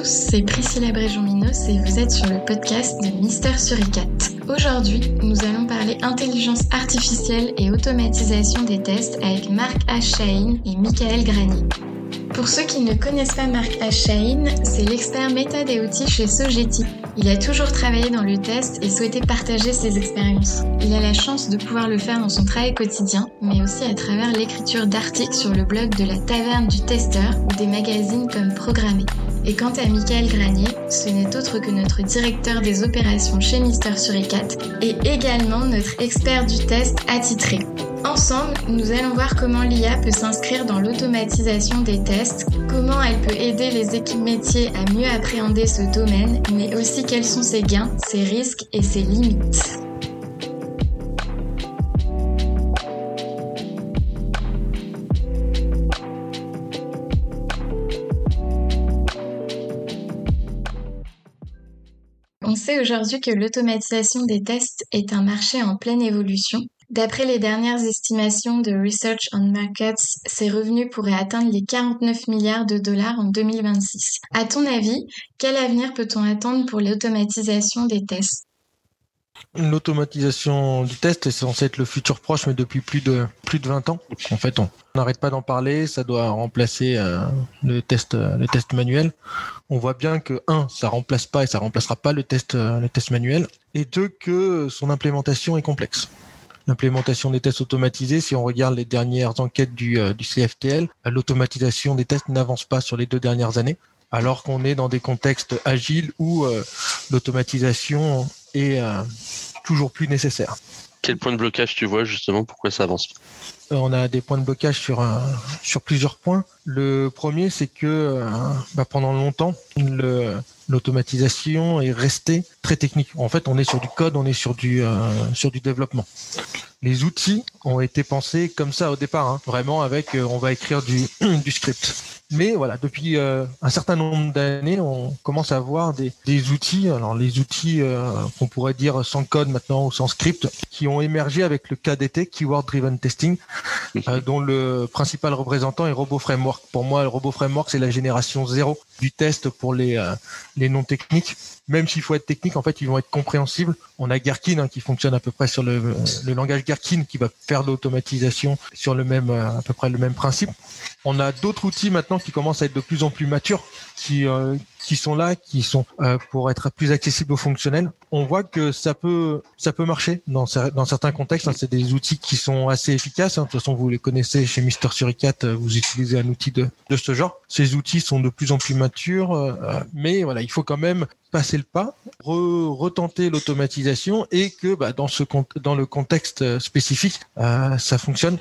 tous, c'est Priscilla Bréjon-Minos et vous êtes sur le podcast de Mister Suricat. Aujourd'hui, nous allons parler intelligence artificielle et automatisation des tests avec Marc H. et Michael Granier. Pour ceux qui ne connaissent pas Marc H. c'est l'expert méthode et outils chez Sogeti. Il a toujours travaillé dans le test et souhaitait partager ses expériences. Il a la chance de pouvoir le faire dans son travail quotidien, mais aussi à travers l'écriture d'articles sur le blog de la Taverne du Testeur ou des magazines comme Programmé. Et quant à Michael Granier, ce n'est autre que notre directeur des opérations chez Mister Suricat et également notre expert du test attitré. Ensemble, nous allons voir comment l'IA peut s'inscrire dans l'automatisation des tests, comment elle peut aider les équipes métiers à mieux appréhender ce domaine, mais aussi quels sont ses gains, ses risques et ses limites. On sait aujourd'hui que l'automatisation des tests est un marché en pleine évolution. D'après les dernières estimations de Research on Markets, ses revenus pourraient atteindre les 49 milliards de dollars en 2026. À ton avis, quel avenir peut-on attendre pour l'automatisation des tests? L'automatisation du test est censé être le futur proche, mais depuis plus de plus de 20 ans. En fait, on n'arrête pas d'en parler. Ça doit remplacer euh, le test le test manuel. On voit bien que un, ça remplace pas et ça remplacera pas le test euh, le test manuel, et deux que son implémentation est complexe. L'implémentation des tests automatisés, si on regarde les dernières enquêtes du, euh, du CFTL, l'automatisation des tests n'avance pas sur les deux dernières années alors qu'on est dans des contextes agiles où l'automatisation est euh, toujours plus nécessaire. Quel point de blocage tu vois justement Pourquoi ça avance euh, On a des points de blocage sur, un, sur plusieurs points. Le premier, c'est que euh, bah, pendant longtemps, l'automatisation est restée très technique. En fait, on est sur du code, on est sur du, sur du développement. Les outils ont été pensés comme ça au départ, hein, vraiment avec on va écrire du, du script. Mais voilà, depuis euh, un certain nombre d'années, on commence à avoir des, des outils, alors les outils euh, qu'on pourrait dire sans code maintenant ou sans script, qui ont émergé avec le KDT, Keyword Driven Testing, euh, dont le principal représentant est Robo Framework. Pour moi, le Robo Framework, c'est la génération zéro du test pour les, les non techniques. Même s'il faut être technique, en fait, ils vont être compréhensibles. On a Gherkin hein, qui fonctionne à peu près sur le, langage Gherkin qui va faire l'automatisation sur le même, à peu près le même principe. On a d'autres outils maintenant qui commencent à être de plus en plus matures, qui euh, qui sont là, qui sont euh, pour être plus accessibles aux fonctionnels. On voit que ça peut ça peut marcher dans dans certains contextes. Hein. c'est des outils qui sont assez efficaces. Hein. De toute façon, vous les connaissez chez Mister Suricat, euh, vous utilisez un outil de de ce genre. Ces outils sont de plus en plus matures, mais voilà, il faut quand même passer le pas, retenter l'automatisation et que bah, dans ce dans le contexte spécifique, ça fonctionne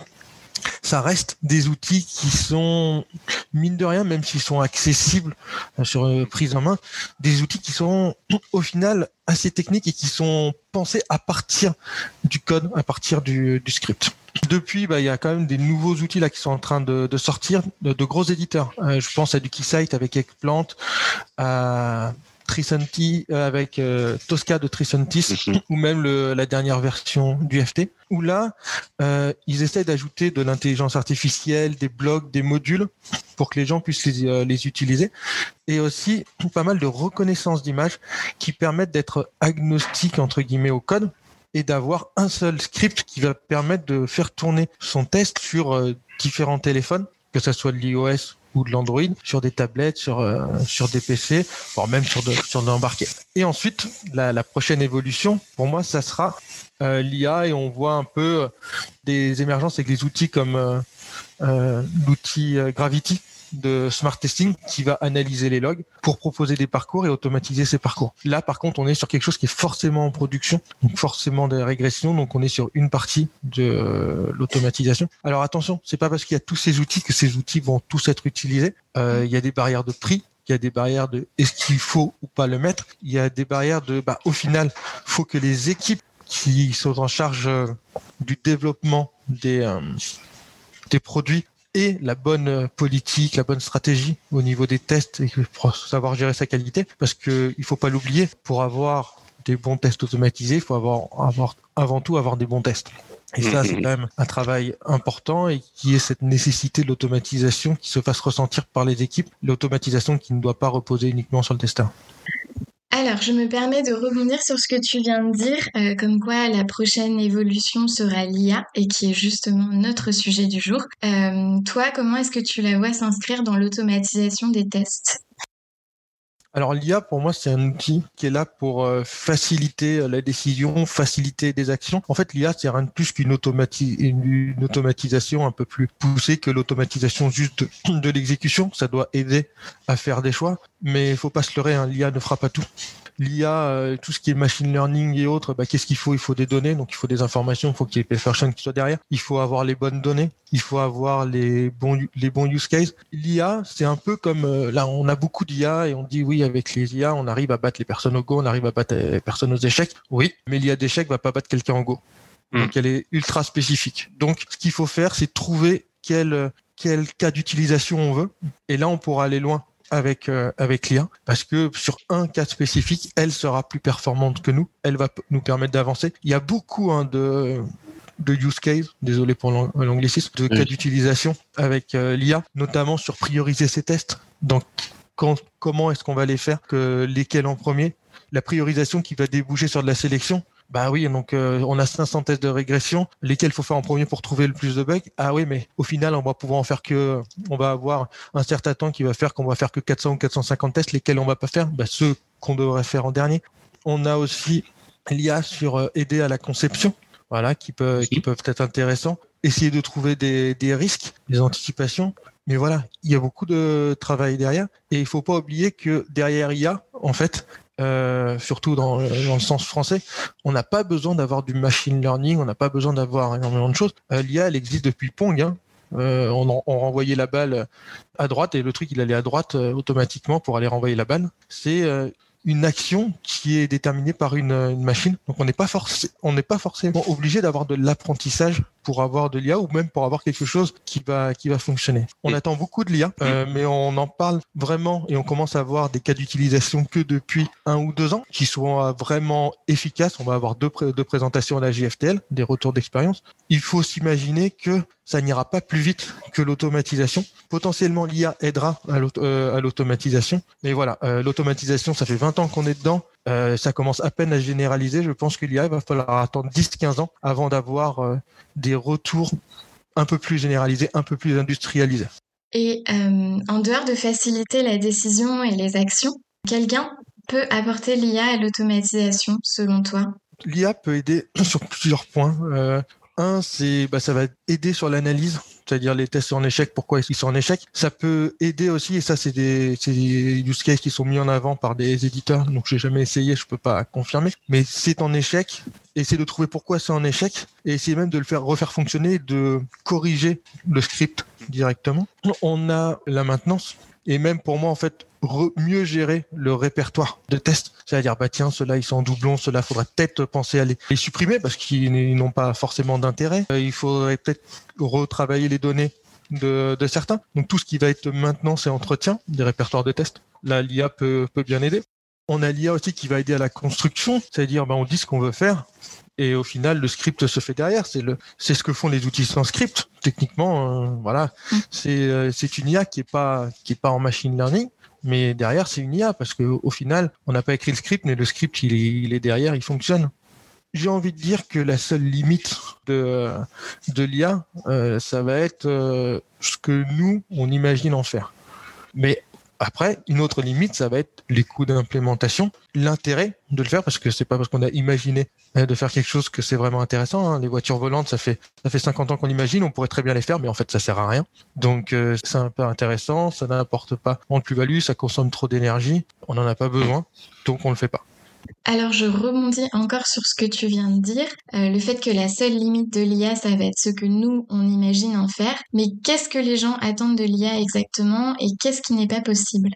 ça reste des outils qui sont, mine de rien, même s'ils sont accessibles euh, sur euh, prise en main, des outils qui sont au final assez techniques et qui sont pensés à partir du code, à partir du, script. Depuis, bah, il y a quand même des nouveaux outils là qui sont en train de, sortir, de, gros éditeurs. Euh, je pense à du Keysight avec Eggplant, à Trisanti euh, avec euh, Tosca de Trisantis mhm. ou même la dernière version du FT où là euh, ils essaient d'ajouter de l'intelligence artificielle, des blocs, des modules pour que les gens puissent les, utiliser et aussi pas mal de reconnaissance d'images qui permettent d'être agnostiques entre guillemets au code et d'avoir un seul script qui va permettre de faire tourner son test sur différents téléphones que ce soit de l'iOS ou de l'Android sur des tablettes, sur euh, des PC, voire même sur de, sur. Et ensuite, la, la, prochaine évolution, pour moi, ça sera euh, l'IA et on voit un peu euh, des émergences avec des outils comme l'outil Gravity de smart testing qui va analyser les logs pour proposer des parcours et automatiser ces parcours. Là, par contre, on est sur quelque chose qui est forcément en production, donc forcément des régressions, donc on est sur une partie de euh, l'automatisation. Alors attention, c'est pas parce qu'il y a tous ces outils que ces outils vont tous être utilisés. Euh, il y a des barrières de prix, il y a des barrières de est-ce qu'il faut ou pas le mettre. Il y a des barrières de bah, au final, faut que les équipes qui sont en charge euh, du développement des des produits et la bonne politique, la bonne stratégie au niveau des tests et pour savoir gérer sa qualité. Parce que il faut pas l'oublier, pour avoir des bons tests automatisés, il faut avoir, avoir avant tout avoir des bons tests. Et ça, c'est quand même un travail important et qui est cette nécessité de l'automatisation qui se fasse ressentir par les équipes, l'automatisation qui ne doit pas reposer uniquement sur le testeur. Alors, je me permets de rebondir sur ce que tu viens de dire, euh, comme quoi la prochaine évolution sera l'IA et qui est justement notre sujet du jour. Euh, toi, comment est-ce que tu la vois s'inscrire dans l'automatisation des tests? Alors l'IA, pour moi, c'est un outil qui est là pour euh, faciliter la décision, faciliter des actions. En fait, l'IA, c'est rien de plus qu'une une automatisation un peu plus poussée que l'automatisation juste de, l'exécution. Ça doit aider à faire des choix, mais il faut pas se leurrer, hein, l'IA ne fera pas tout l'IA, euh, tout ce qui est machine learning et autres, bah, qu'est-ce qu'il faut? Il faut des données, donc il faut des informations, il faut qu'il y ait Perception qui soit derrière. Il faut avoir les bonnes données, il faut avoir les bons les bons use cases. L'IA, c'est un peu comme euh, là, on a beaucoup d'IA et on dit oui, avec les IA, on arrive à battre les personnes au Go, on arrive à battre les personnes aux échecs. Oui, mais l'IA d'échecs va pas battre quelqu'un en Go. Hmm. Donc elle est ultra spécifique. Donc ce qu'il faut faire, c'est trouver quel quel cas d'utilisation on veut. Et là, on pourra aller loin avec euh, avec l'IA parce que sur un cas spécifique, elle sera plus performante que nous. Elle va nous permettre d'avancer. Il y a beaucoup hein, de de use case, désolé pour l'anglicisme, de cas d'utilisation avec euh, l'IA, notamment sur prioriser ses tests. Donc, quand, comment est-ce qu'on va les faire, que lesquels en premier, la priorisation qui va déboucher sur de la sélection, bah oui, donc euh, on a 500 tests de régression, lesquels faut faire en premier pour trouver le plus de bugs. Ah oui, mais au final, on va pouvoir en faire que, on va avoir un certain temps qui va faire qu'on va faire que 400 ou 450 tests, lesquels on va pas faire, bah, ceux qu'on devrait faire en dernier. On a aussi l'IA sur euh, aider à la conception, voilà, qui peut, qui peuvent être intéressants. Essayer de trouver des, des risques, des anticipations. Mais voilà, il y a beaucoup de travail derrière. Et il faut pas oublier que derrière IA, en fait, euh, surtout dans, le sens français, on n'a pas besoin d'avoir du machine learning, on n'a pas besoin d'avoir énormément de choses. Euh, L'IA, elle existe depuis Pong. Hein. Euh, on, renvoyait la balle à droite et le truc, il allait à droite automatiquement pour aller renvoyer la balle. C'est une action qui est déterminée par une, machine. Donc on n'est pas forcé, on n'est pas forcément obligé d'avoir de l'apprentissage pour avoir de l'IA ou même pour avoir quelque chose qui va qui va fonctionner. On attend beaucoup de l'IA, euh, mais on en parle vraiment et on commence à avoir des cas d'utilisation que depuis un ou deux ans qui sont vraiment efficaces. On va avoir deux, deux présentations à la GFTL, des retours d'expérience. Il faut s'imaginer que ça n'ira pas plus vite que l'automatisation. Potentiellement, l'IA aidera euh, à l'automatisation. Mais voilà, euh, l'automatisation, ça fait 20 ans qu'on est dedans. Euh, ça commence à peine à généraliser. Je pense qu'il y a, il va falloir attendre 10-15 ans avant d'avoir euh, des retours un peu plus généralisés, un peu plus industrialisés. Et euh, en dehors de faciliter la décision et les actions, quel gain peut apporter l'IA à l'automatisation selon toi? L'IA peut aider sur plusieurs points. un, c'est bah, ça va aider sur l'analyse c'est-à-dire les tests en échec, pourquoi ils sont en échec. Ça peut aider aussi, et ça c'est des, des use cases qui sont mis en avant par des éditeurs, donc j'ai jamais essayé, je peux pas confirmer, mais c'est en échec, essayer de trouver pourquoi c'est en échec, et essayer même de le faire refaire fonctionner, de corriger le script directement. On a la maintenance, et même pour moi en fait mieux gérer le répertoire de tests. C'est-à-dire, bah tiens, ceux-là, ils sont en doublon, ceux-là, faudrait peut-être penser à les, supprimer parce qu'ils n'ont pas forcément d'intérêt. Euh, il faudrait peut-être retravailler les données de, certains. Donc tout ce qui va être maintenance et entretien des répertoires de tests, là, l'IA peut bien aider. On a l'IA aussi qui va aider à la construction, c'est-à-dire bah, on dit ce qu'on veut faire, et au final le script se fait derrière c'est le c'est ce que font les outils sans script techniquement euh, voilà. Mm. c'est euh, c'est une IA qui est pas qui est pas en machine learning mais derrière c'est une IA parce que au final on n'a pas écrit le script mais le script il est, il est derrière il fonctionne. J'ai envie de dire que la seule limite de de l'IA euh, ça va être euh, ce que nous on imagine en faire. Mais après, une autre limite, ça va être les coûts d'implémentation, l'intérêt de le faire, parce que c'est pas parce qu'on a imaginé hein, de faire quelque chose que c'est vraiment intéressant. Hein. Les voitures volantes, ça fait ça fait 50 ans qu'on imagine, on pourrait très bien les faire, mais en fait, ça sert à rien. Donc, euh, c'est un peu intéressant, ça n'apporte pas de plus-value, ça consomme trop d'énergie, on n'en a pas besoin, donc on le fait pas. Alors je rebondis encore sur ce que tu viens de dire, euh, le fait que la seule limite de l'IA, ça va être ce que nous, on imagine en faire. Mais qu'est-ce que les gens attendent de l'IA exactement et qu'est-ce qui n'est pas possible?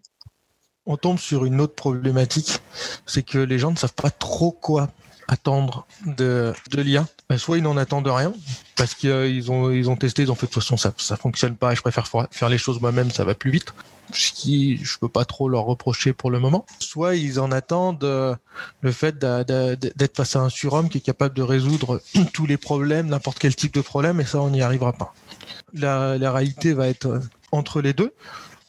On tombe sur une autre problématique, c'est que les gens ne savent pas trop quoi attendre de, de l'IA. Ben, soit ils n'en attendent rien, parce qu'ils ont, testé, ils ont fait de toute façon ça, ça fonctionne pas je préfère faire les choses moi-même, ça va plus vite. Ce qui je peux pas trop leur reprocher pour le moment. Soit ils en attendent euh, le fait d'être face à un surhomme qui est capable de résoudre tous les problèmes, n'importe quel type de problème, et ça on n'y arrivera pas. La, réalité va être entre les deux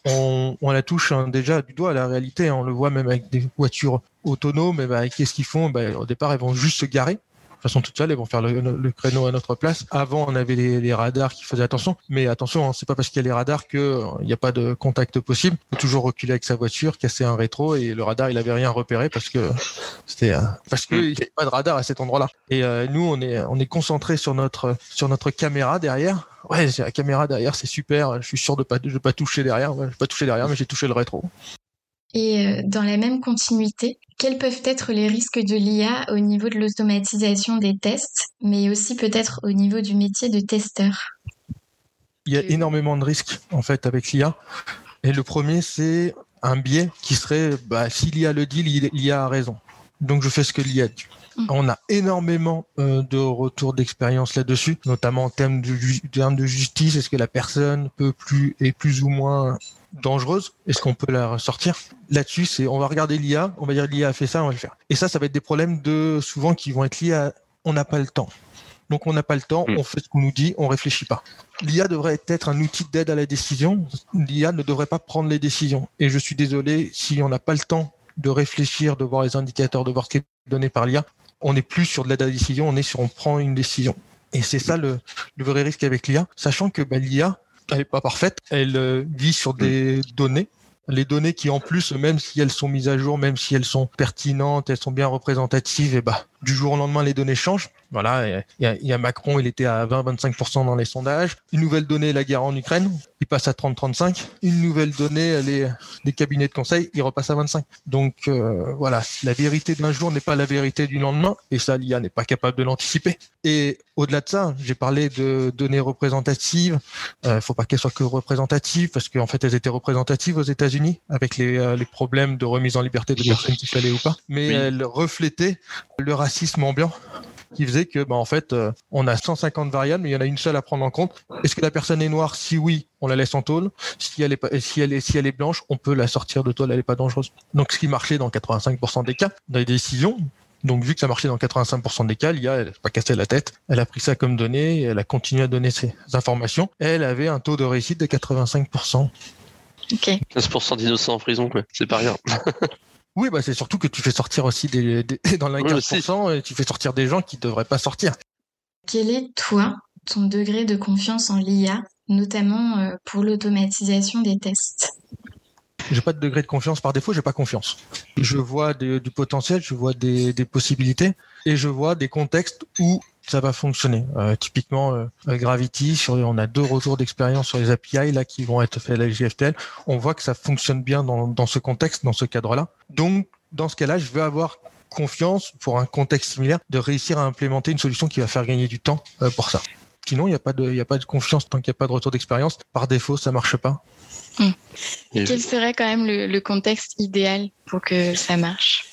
on, la touche hein, déjà du doigt à la réalité. Hein. on le voit même avec des voitures autonomes. Et bah, qu'est-ce qu'ils font? Bah, Au départ, elles vont juste se garer façon toute seule, elles vont faire le, créneau à notre place. Avant, on avait les, radars qui faisaient attention, mais attention, hein, c'est pas parce qu'il y a les radars qu'il euh, n'y a pas de contact possible. Il faut toujours reculer avec sa voiture, casser un rétro, et le radar, il avait rien repéré parce que c'était euh, parce qu'il n'y avait pas de radar à cet endroit-là. Et euh, nous, on est on est concentré sur notre sur notre caméra derrière. Ouais, la caméra derrière, c'est super. Je suis sûr de pas de pas toucher derrière. je vais pas toucher derrière, mais j'ai touché le rétro. Et dans la même continuité, quels peuvent être les risques de l'IA au niveau de l'automatisation des tests, mais aussi peut-être au niveau du métier de testeur? Il y a énormément de risques en fait avec l'IA. Et le premier, c'est un biais qui serait bah, si l'IA le dit, l'IA a raison. Donc je fais ce que l'IA dit. Mmh. On a énormément euh, de retours d'expérience là-dessus, notamment en termes de, de justice. Est-ce que la personne peut plus est plus ou moins dangereuse? Est-ce qu'on peut la ressortir? Là-dessus, c'est on va regarder l'IA, on va dire l'IA a fait ça, on va le faire. Et ça, ça va être des problèmes de souvent qui vont être liés à on n'a pas le temps. Donc on n'a pas le temps, hmm. on fait ce qu'on nous dit, on réfléchit pas. L'IA devrait être un outil d'aide à la décision. L'IA ne devrait pas prendre les décisions. Et je suis désolé si on n'a pas le temps de réfléchir, de voir les indicateurs, de voir ce qui est donné par l'IA. On n'est plus sur de la décision, on est sur on prend une décision. Et c'est ça le, vrai risque avec l'IA, sachant que bah, l'IA, elle n'est pas parfaite. Elle euh, vit sur des données. Les données qui, en plus, même si elles sont mises à jour, même si elles sont pertinentes, elles sont bien représentatives, et bah, du jour au lendemain, les données changent. Voilà, il y, a, Macron, il était à 20-25% dans les sondages. Une nouvelle donnée, la guerre en Ukraine, il passe à 30-35. Une nouvelle donnée, des cabinets de conseil, il repasse à 25. Donc euh, voilà, la vérité d'un jour n'est pas la vérité du lendemain, et ça, l'IA n'est pas capable de l'anticiper. Et au-delà de ça, j'ai parlé de données représentatives. Il euh, faut pas qu'elles soient que représentatives, parce qu'en fait, elles étaient représentatives aux États-Unis avec les, euh, les problèmes de remise en liberté de personnes qui fallait ou pas, mais elles reflétaient le racisme ambiant qui faisait que, bah, en fait, euh, on a 150 variables, mais il y en a une seule à prendre en compte. Est-ce que la personne est noire? Si oui, on la laisse en tôle. Si elle est, si elle est, si elle est blanche, on peut la sortir de tôle, elle n'est pas dangereuse. Donc, ce qui marchait dans 85% des cas, dans les décisions, donc, vu que ça marchait dans 85% des cas, l'IA, elle n'a pas cassé la tête. Elle a pris ça comme donnée, elle a continué à donner ses informations. Elle avait un taux de réussite de 85%. Ok. 15% d'innocents en prison, quoi. C'est pas rien. Oui, bah c'est surtout que tu fais sortir aussi des, dans 15%, tu fais sortir des gens qui ne devraient pas sortir. Quel est, toi, ton degré de confiance en l'IA, notamment euh, pour l'automatisation des tests? J'ai pas de degré de confiance par défaut, j'ai pas confiance. Je vois du potentiel, je vois des, des, possibilités et je vois des contextes où ça va fonctionner. Euh, typiquement, euh, Gravity, on a deux retours d'expérience sur les API là qui vont être faits à la JFTL. On voit que ça fonctionne bien dans, ce contexte, dans ce cadre-là. Donc, dans ce cas-là, je veux avoir confiance pour un contexte similaire de réussir à implémenter une solution qui va faire gagner du temps euh, pour ça. Sinon, il n'y a pas de, confiance tant qu'il n'y a pas de retour d'expérience. Par défaut, ça marche pas. Hmm. Quel serait quand même le contexte idéal pour que ça marche?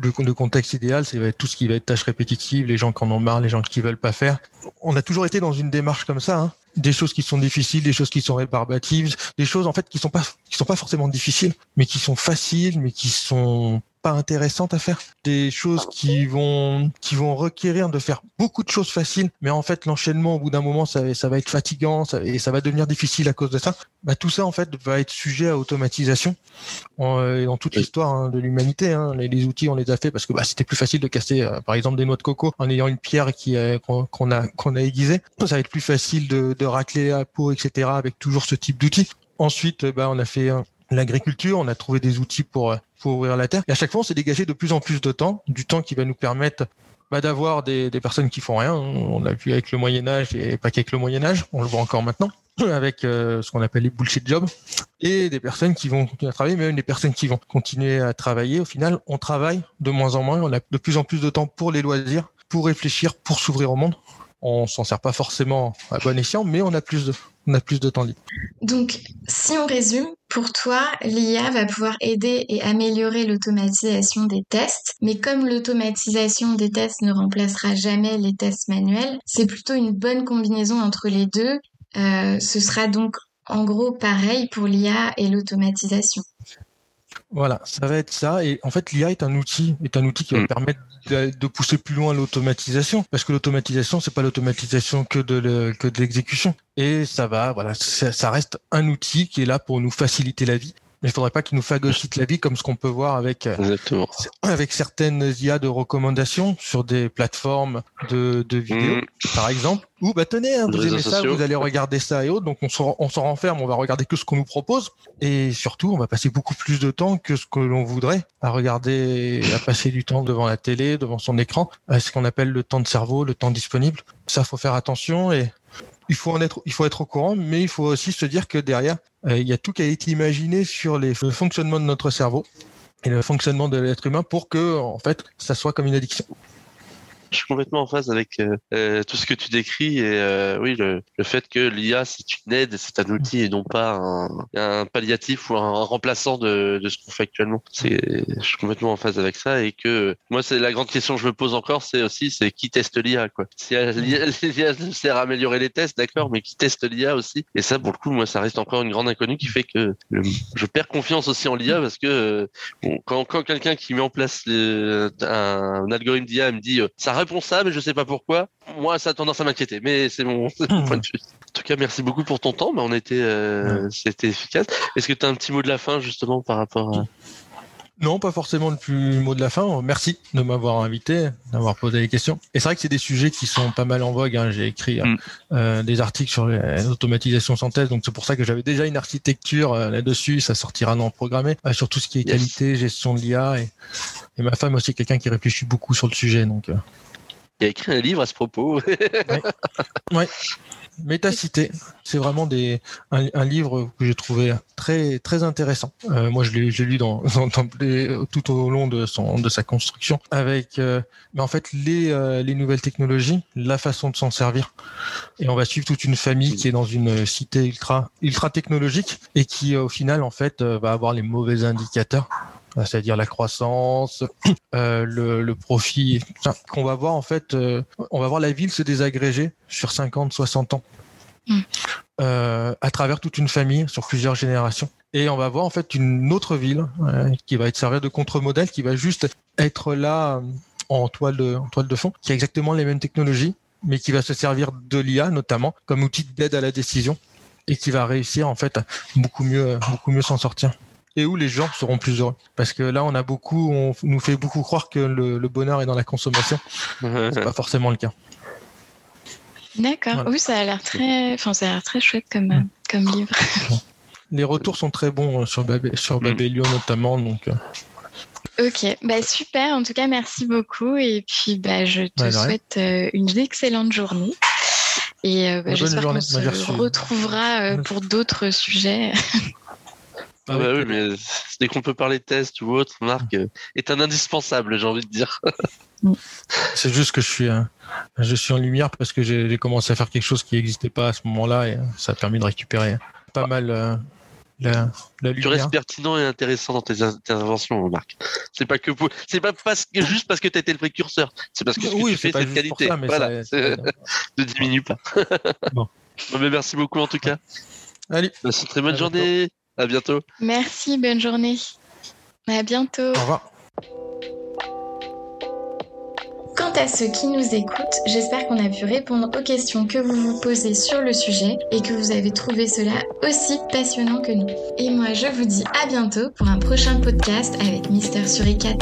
Le, contexte idéal, c'est tout ce qui va être tâches répétitives, les gens qui en ont marre, les gens qui veulent pas faire. On a toujours été dans une démarche comme ça, hein. des choses qui sont difficiles, des choses qui sont rébarbatives, des choses en fait qui sont pas qui sont pas forcément difficiles, mais qui sont faciles, mais qui sont pas intéressantes à faire, des choses qui vont qui vont requérir de faire beaucoup de choses faciles, mais en fait l'enchaînement au bout d'un moment ça, ça va être fatigant et ça va devenir difficile à cause de ça. Bah, tout ça en fait va être sujet à automatisation euh, dans toute l'histoire hein, de l'humanité. Hein, les, outils on les a fait parce que bah, c'était plus facile de casser euh, par exemple des noix de coco en ayant une pierre qui qu'on a qu'on a aiguisée. Ça va être plus facile de, de racler la peau etc. avec toujours ce type d'outils. Ensuite, bah, on a fait l'agriculture, on a trouvé des outils pour, pour ouvrir la terre. Et à chaque fois, on s'est dégagé de plus en plus de temps, du temps qui va nous permettre bah, d'avoir des, des, personnes qui font rien. On l'a vu avec le Moyen Âge et pas qu'avec le Moyen Âge, on le voit encore maintenant avec euh, ce qu'on appelle les bullshit jobs et des personnes qui vont continuer à travailler, mais même des personnes qui vont continuer à travailler. Au final, on travaille de moins en moins, on a de plus en plus de temps pour les loisirs, pour réfléchir, pour s'ouvrir au monde. On s'en sert pas forcément à bon escient, mais on a plus de, on a plus de temps libre. Donc, si on résume, pour toi, l'IA va pouvoir aider et améliorer l'automatisation des tests, mais comme l'automatisation des tests ne remplacera jamais les tests manuels, c'est plutôt une bonne combinaison entre les deux. Euh, ce sera donc en gros pareil pour l'IA et l'automatisation. Voilà, ça va être ça. Et en fait, l'IA est un outil, est un outil qui va mm. permettre de, pousser plus loin l'automatisation, parce que l'automatisation, c'est pas l'automatisation que de que de l'exécution. Et ça va, voilà, ça reste un outil qui est là pour nous faciliter la vie mais il faudrait pas qu'il nous phagocyte la vie comme ce qu'on peut voir avec euh, avec certaines IA de recommandation sur des plateformes de, de vidéos, mm. par exemple. Ou bah tenez, hein, vous aimez ça, vous allez regarder ça et autres, donc on s'en on renferme, on va regarder que ce qu'on nous propose, et surtout on va passer beaucoup plus de temps que ce que l'on voudrait à regarder, à passer du temps devant la télé, devant son écran, ce qu'on appelle le temps de cerveau, le temps disponible. Ça faut faire attention et il faut en être, il faut être au courant, mais il faut aussi se dire que derrière, euh, il y a tout qui a été imaginé sur les, le fonctionnement de notre cerveau et le fonctionnement de l'être humain pour que, en fait, ça soit comme une addiction je suis complètement en phase avec euh, euh, tout ce que tu décris et euh, oui le, le, fait que l'IA c'est une aide, c'est un outil et non pas un, un palliatif ou un, remplaçant de, de ce qu'on fait actuellement. C'est, je suis complètement en phase avec ça et que moi c'est la grande question que je me pose encore, c'est aussi c'est qui teste l'IA quoi. Si l'IA sert à améliorer les tests, d'accord, mais qui teste l'IA aussi Et ça pour le coup moi ça reste encore une grande inconnue qui fait que je perds confiance aussi en l'IA parce que bon, quand, quand quelqu'un qui met en place un, un algorithme d'IA me dit ça répond ça, mais je sais pas pourquoi. Moi, ça a tendance à m'inquiéter, mais c'est mon, point de vue. En tout cas, merci beaucoup pour ton temps. mais on était, euh, c'était efficace. Est-ce que tu as un petit mot de la fin justement par rapport à non, pas forcément le plus mot de la fin. Merci de m'avoir invité, d'avoir posé les questions. Et c'est vrai que c'est des sujets qui sont pas mal en vogue. Hein. J'ai écrit mm. euh, des articles sur l'automatisation synthèse, donc c'est pour ça que j'avais déjà une architecture euh, là-dessus. Ça sortira non programmé euh, sur tout ce qui est qualité, gestion de l'IA. Et, et, ma femme aussi, quelqu'un qui réfléchit beaucoup sur le sujet. Donc, il a écrit un livre à ce propos. ouais. ouais. Métacité, c'est vraiment des, un, livre que j'ai trouvé très très intéressant. Euh, moi, je l'ai lu dans, dans, tout au long de son de sa construction, avec euh, mais en fait les euh, les nouvelles technologies, la façon de s'en servir, et on va suivre toute une famille qui est dans une cité ultra ultra technologique et qui au final en fait va avoir les mauvais indicateurs c'est-à-dire la croissance, euh, le, le, profit, qu'on va voir en fait, euh, on va voir la ville se désagréger sur 50, 60 ans, mm. euh, à travers toute une famille, sur plusieurs générations. Et on va voir en fait une autre ville qui va être servir de contre-modèle, qui va juste être là en toile de, en toile de fond, qui a exactement les mêmes technologies, mais qui va se servir de l'IA notamment comme outil d'aide à la décision et qui va réussir en fait beaucoup mieux, beaucoup mieux s'en sortir et où les gens seront plus heureux. Parce que là, on a beaucoup, on nous fait beaucoup croire que le, bonheur est dans la consommation. C'est pas forcément le cas. D'accord. Oui, ça a l'air très, enfin, ça a l'air très chouette comme, comme livre. Les retours sont très bons euh, sur, Babé, sur Babelio notamment, donc. Euh. Ok, bah super. En tout cas, merci beaucoup. Et puis, bah, je te souhaite euh, une excellente journée. Et bah, j'espère qu'on se retrouvera pour d'autres sujets. Ah bah oui, mais dès qu'on peut parler de test ou autre, Marc euh, est un indispensable, j'ai envie de dire. C'est juste que je suis, je suis en lumière parce que j'ai commencé à faire quelque chose qui n'existait pas à ce moment-là et euh, ça a permis de récupérer pas mal euh, la, la, lumière. Tu restes pertinent et intéressant dans tes interventions, Marc. C'est pas que c'est pas parce que, juste parce que tu été le précurseur. C'est parce que ce oui, tu fais, c'est de qualité. Ça, voilà. ne diminue pas. bon. Mais merci beaucoup en tout cas. Allez. Passe une très bonne journée. À bientôt. Merci, bonne journée. À bientôt. Au revoir. Quant à ceux qui nous écoutent, j'espère qu'on a pu répondre aux questions que vous vous posez sur le sujet et que vous avez trouvé cela aussi passionnant que nous. Et moi, je vous dis à bientôt pour un prochain podcast avec Mister Suricat.